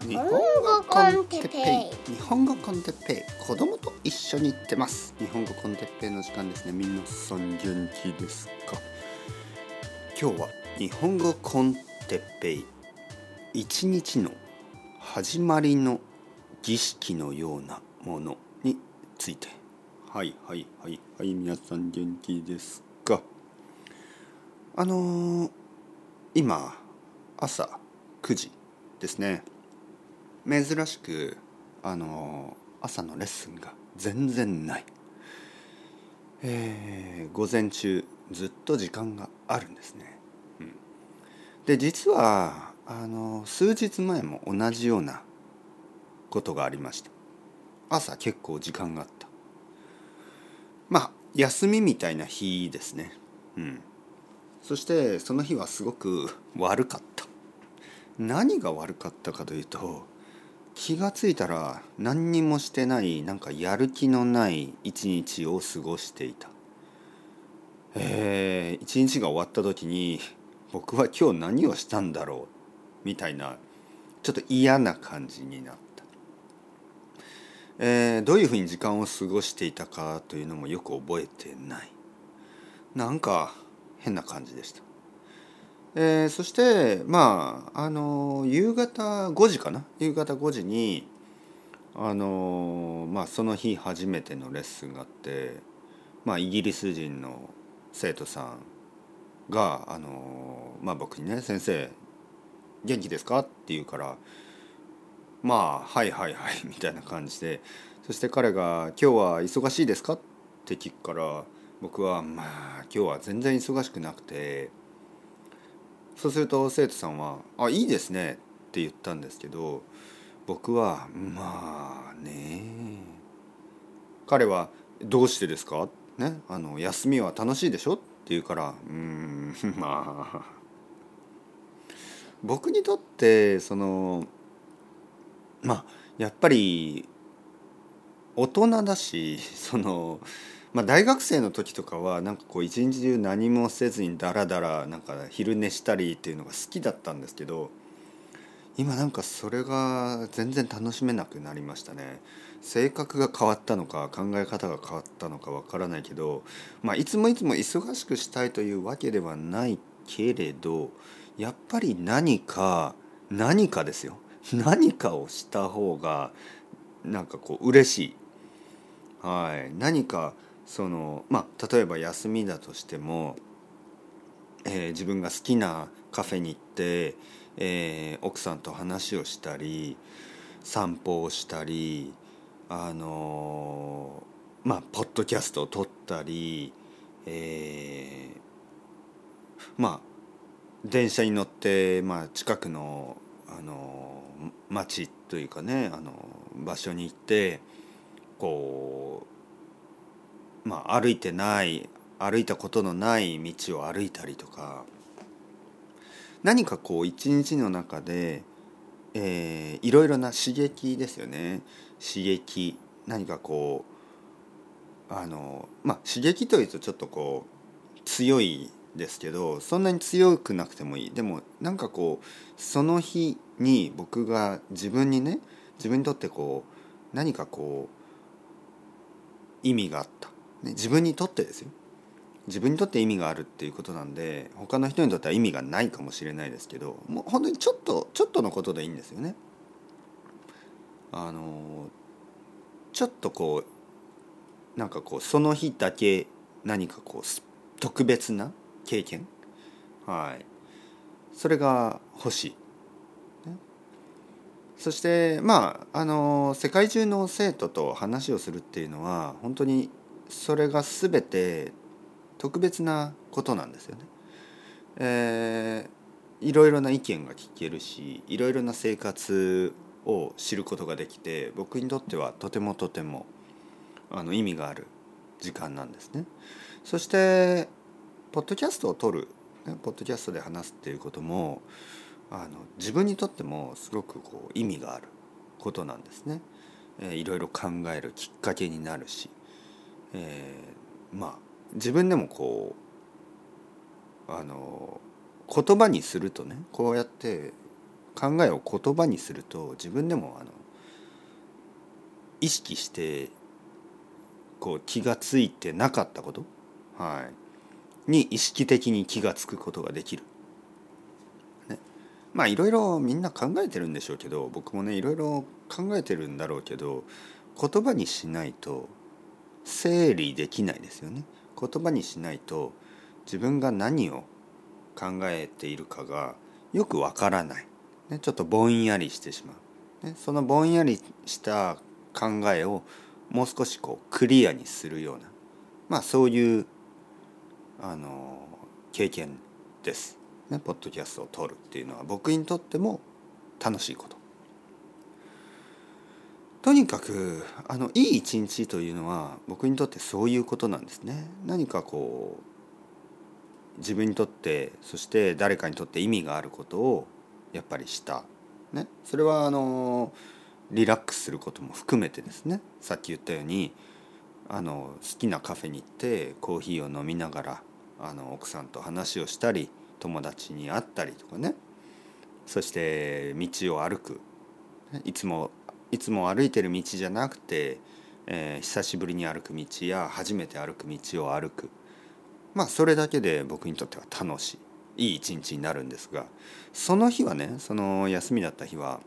日本語コンテッペイ。日本語コンテッペイ。子供と一緒に行ってます。日本語コンテッペイの時間ですね。皆さん元気ですか？今日は日本語コンテッペイ。一日の始まりの儀式のようなものについて。はいはいはいはい。皆さん元気ですか？あのー、今朝9時ですね。珍しくあの朝のレッスンが全然ない、えー、午前中ずっと時間があるんですね、うん、で実はあの数日前も同じようなことがありました朝結構時間があった。まあ休みみたいな日ですね。うん。そしてその日はすごく悪かった。何が悪かったかというと気が付いたら何にもしてないなんかやる気のない一日を過ごしていた。えー、一日が終わった時に僕は今日何をしたんだろうみたいなちょっと嫌な感じになった。えー、どういうふうに時間を過ごしていたかというのもよく覚えてない。なんか変な感じでした。えー、そしてまああの夕方5時かな？夕方5時にあのまあその日初めてのレッスンがあって、まあ、イギリス人の生徒さんがあの、まあ、僕にね「先生元気ですか?」って言うから「まあはいはいはい」みたいな感じでそして彼が「今日は忙しいですか?」って聞くから僕は「まあ今日は全然忙しくなくて」そうすると生徒さんは「あいいですね」って言ったんですけど僕は「まあね彼は「どうしてですか?」ね「あの休みは楽しいでしょ?」って言うから「うん まあ」僕にとってそのまあやっぱり大人だしそのまあ、大学生の時とかはなんかこう一日中何もせずにダラダラなんか昼寝したりっていうのが好きだったんですけど今なんかそれが全然楽しめなくなりましたね。性格が変わったのか考え方が変わったのかわからないけど、まあ、いつもいつも忙しくしたいというわけではないけれどやっぱり何か何かですよ。何かをした方がなんかこう嬉しい、はい、何かそのまあ例えば休みだとしても、えー、自分が好きなカフェに行って、えー、奥さんと話をしたり散歩をしたりあのー、まあポッドキャストを撮ったり、えー、まあ電車に乗って、まあ、近くの、あの町というかね、あの場所に行ってこうまあ、歩いてない歩いたことのない道を歩いたりとか何かこう一日の中で、えー、いろいろな刺激ですよね。刺激何かこうあのまあ刺激というとちょっとこう強いですけどそんなに強くなくてもいい。でもなんかこうその日に僕が自分にね自分にとってこう何かこう意味があった。ね、自分にとってですよ自分にとって意味があるっていうことなんで他の人にとっては意味がないかもしれないですけどもう本当にちょっとちょっとのことでいいんですよね。あのちょっとこうなんかこうその日だけ何かこう特別な経験？はいそれが欲しい。そしてまああの世界中の生徒と話をするっていうのは本当にそれが全て特別なことなんですよね。えー、いろいろな意見が聞けるしいろいろな生活を知ることができて僕にとってはとてもとてもあの意味がある時間なんですね。そしてポッドキャストを撮る、ね、ポッドキャストで話すっていうこともあの自分にとってもすごくこう意味があることなんですね。えー、いろいろ考えるきっかけになるしえー、まあ自分でもこうあの言葉にするとねこうやって考えを言葉にすると自分でもあの意識してこう気がついてなかったこと、はい、に意識的に気が付くことができる。まあいろいろみんな考えてるんでしょうけど僕もねいろいろ考えてるんだろうけど言葉にしないと整理できないですよね。言葉にしないと自分が何を考えているかがよくわからない、ね、ちょっとぼんやりしてしまう、ね、そのぼんやりした考えをもう少しこうクリアにするようなまあそういうあの経験です、ね、ポッドキャストを撮るっていうのは僕にとっても楽しいこと。とにかくあのいい一日というのは僕にとってそういうことなんですね。何かこう自分にとってそして誰かにとって意味があることをやっぱりした、ね、それはあのリラックスすることも含めてですね。さっき言ったようにあの好きなカフェに行ってコーヒーを飲みながらあの奥さんと話をしたり友達に会ったりとかね。そして道を歩く。いつもいつも歩いてる道じゃなくて、えー、久しぶりに歩く道や初めて歩く道を歩く。まあそれだけで僕にとっては楽しいいい一日になるんですがその日はねその休みだった日は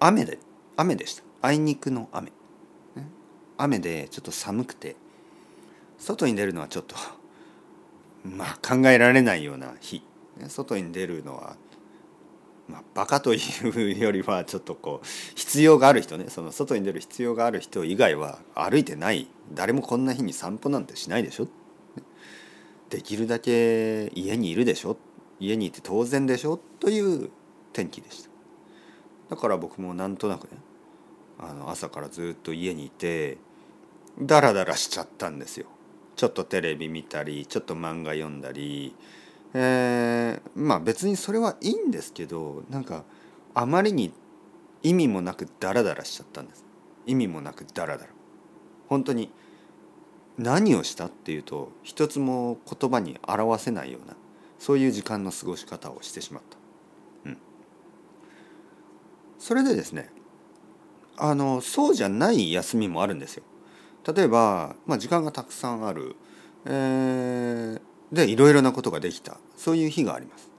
雨で雨でした。あいにくの雨、ね、雨でちょっと寒くて外に出るのはちょっとまあ考えられないような日。外に出るのはまあ、バカというよりはちょっとこう必要がある人ね。その外に出る必要がある人以外は歩いてない。誰もこんな日に散歩なんてしないでしょ。できるだけ家にいるでしょ。家にいて当然でしょ。という天気でした。だから僕もなんとなくねあの朝からずっと家にいてダラダラしちゃったんですよ。ちょっとテレビ見たりちょっと漫画読んだりえー、まあ別にそれはいいんですけどなんかあまりに意味もなくダラダラしちゃったんです。意味もなくダラダラ。本当に何をしたっていうと一つも言葉に表せないようなそういう時間の過ごし方をしてしまった、うん、それでですねあのそうじゃない休みもあるんですよ。例えば、まあ、時間がたくさんある、えー、でいろいろなことができた。そういう日があります。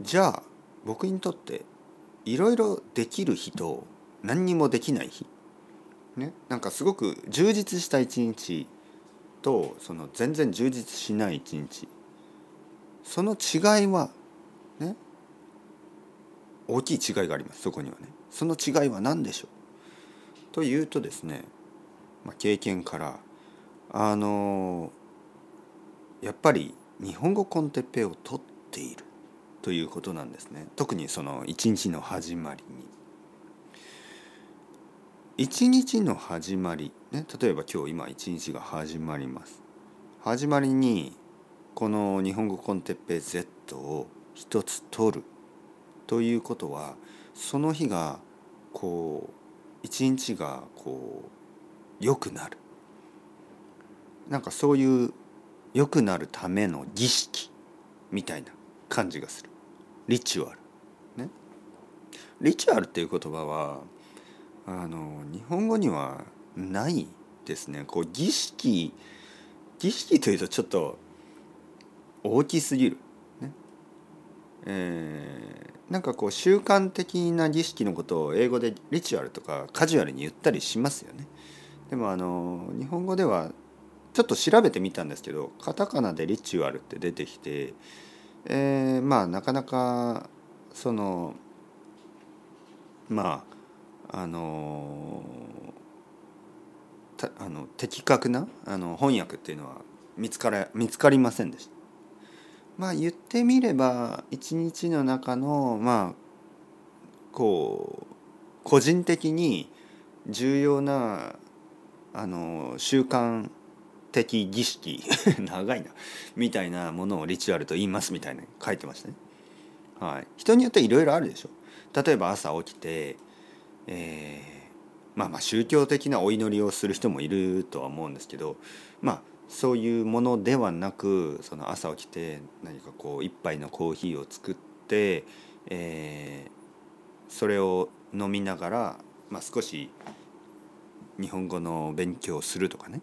じゃあ僕にとっていろいろできる日と何にもできない日。ね。なんかすごく充実した一日とその全然充実しない一日。その違いはね。大きい違いがあります。そこにはね。その違いは何でしょう。というとですね、まあ、経験からあのやっぱり日本語コンテッペを取っているということなんですね特にその一日の始まりに。一日の始まり、ね、例えば今日今一日が始まります。始まりにこの日本語コンテッペ Z を一つ取るということはその日がこう一日がこう良くなるなんかそういう良くなるための儀式みたいな感じがする。リチュアル。ね。リチュアルっていう言葉はあの日本語にはないですね。こう儀式儀式というとちょっと大きすぎる、ね。えー、なんかこう習慣的な儀式のことを英語でリチュアルとかカジュアルに言ったりしますよね。でもあの日本語ではちょっと調べてみたんですけどカタカナでリチュアルって出てきて、えー、まあなかなかそのまああのあの的確なあの翻訳っていうのは見つから見つかりませんでした。まあ言ってみれば一日の中のまあこう個人的に重要なあの習慣的儀式 長いなみたいなものをリチュアルと言いますみたいな書いてましたね。はい、人によっていろいろあるでしょ。例えば朝起きて、えー、まあまあ宗教的なお祈りをする人もいるとは思うんですけどまあそういうものではなくその朝起きて何かこう一杯のコーヒーを作って、えーそれを飲みながら、まあ、少し日本語の勉強をするとかね、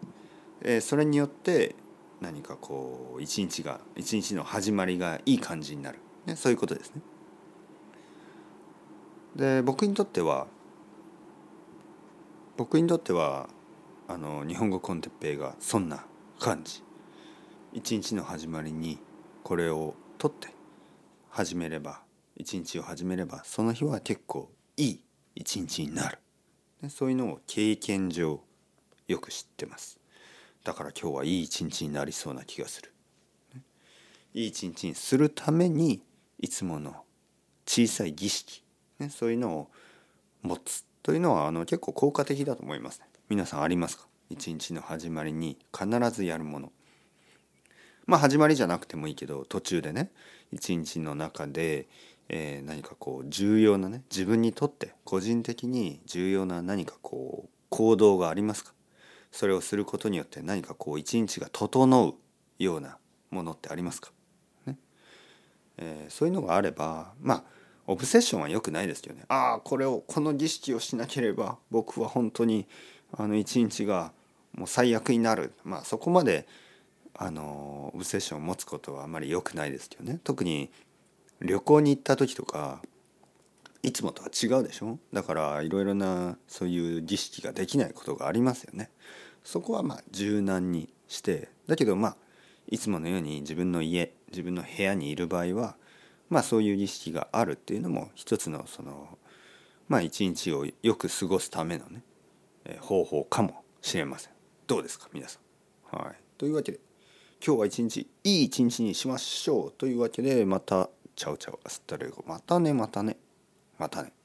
えーそれによって何かこう一日が一日の始まりがいい感じになる、ね、そういうことですね。で僕にとっては僕にとってはあの日本語コンテッペイがそんな感じ。一日の始まりにこれを取って始めれば一日を始めればその日は結構いい一日になる。でそういうのを経験上よく知ってます。だから今日はいい一日になりそうな気がする。いい一日にするためにいつもの小さい儀式、ね、そういうのを持つというのはあの結構効果的だと思いますね。皆さんありますか？一日の始まりに必ずやるもの。まあ始まりじゃなくてもいいけど途中でね。一日の中で、えー何かこう重要なね。自分にとって個人的に重要な何かこう行動がありますか？それをすることによって何かこう一日が整うようなものってありますか、ね。えーそういうのがあればまあオブセッションは良くないですけどね。ああこれをこの儀式をしなければ僕は本当にあの一日がもう最悪になる。まあそこまであのオブセッションを持つことはあまり良くないですけどね。特に旅行に行った時とかいつもとは違うでしょ？だからいろいろなそういう儀式ができないことがありますよね。そこはまあ柔軟にしてだけどまあいつものように自分の家自分の部屋にいる場合はまあそういう儀式があるっていうのも一つのそのまあ一日をよく過ごすためのね方法かもしれません。どうですか？皆さん。はい。というわけで今日は一日いい一日にしましょう。というわけでまたチャウチャウアスタレゴ。またねまたね。またね。